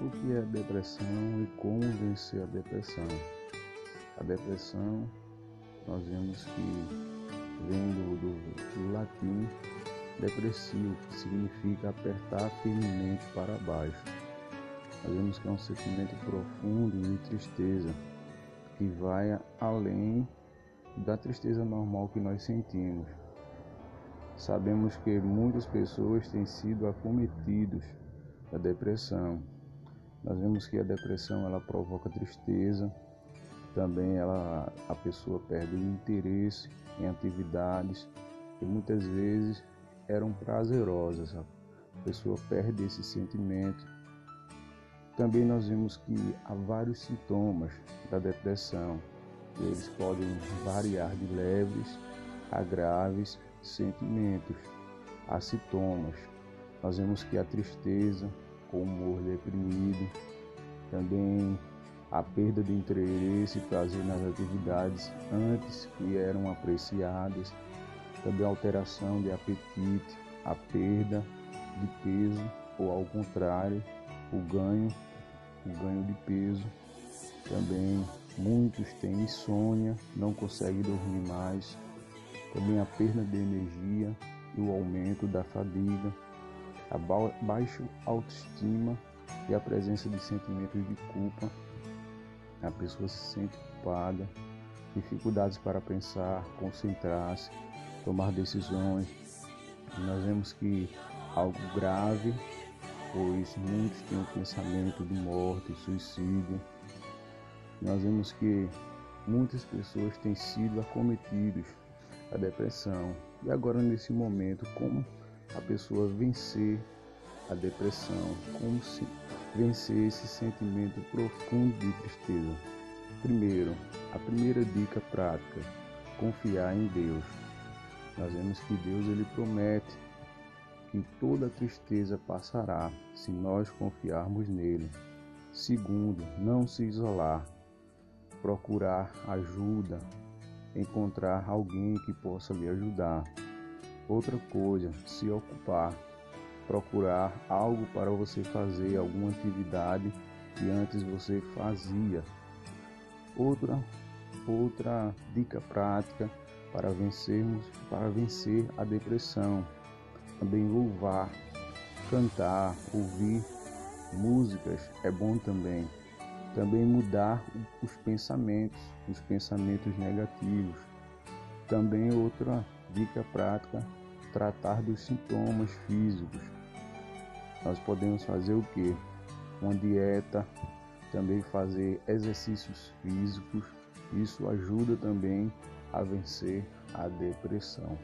O que é depressão e como vencer a depressão? A depressão, nós vemos que vem do, do, do latim depressivo, que significa apertar firmemente para baixo. Nós vemos que é um sentimento profundo de tristeza, que vai além da tristeza normal que nós sentimos. Sabemos que muitas pessoas têm sido acometidos da depressão nós vemos que a depressão ela provoca tristeza, também ela, a pessoa perde o interesse em atividades que muitas vezes eram prazerosas. A pessoa perde esse sentimento. Também nós vemos que há vários sintomas da depressão. Eles podem variar de leves a graves sentimentos. Há sintomas. Nós vemos que a tristeza, humor deprimido, também a perda de interesse e prazer nas atividades antes que eram apreciadas, também a alteração de apetite, a perda de peso ou ao contrário, o ganho, o ganho de peso. Também muitos têm insônia, não conseguem dormir mais. Também a perda de energia e o aumento da fadiga a baixa autoestima e a presença de sentimentos de culpa. A pessoa se sente culpada, dificuldades para pensar, concentrar-se, tomar decisões. nós vemos que algo grave, pois muitos têm o pensamento de morte, suicídio. Nós vemos que muitas pessoas têm sido acometidas da depressão. E agora nesse momento, como a pessoa vencer a depressão, como se vencer esse sentimento profundo de tristeza. Primeiro, a primeira dica prática, confiar em Deus. Nós vemos que Deus ele promete que toda tristeza passará se nós confiarmos nele. Segundo, não se isolar, procurar ajuda, encontrar alguém que possa lhe ajudar. Outra coisa, se ocupar, procurar algo para você fazer, alguma atividade que antes você fazia. Outra outra dica prática para vencermos, para vencer a depressão. Também louvar, cantar, ouvir músicas é bom também. Também mudar os pensamentos, os pensamentos negativos. Também outra Dica prática: tratar dos sintomas físicos. Nós podemos fazer o que? Uma dieta, também fazer exercícios físicos. Isso ajuda também a vencer a depressão.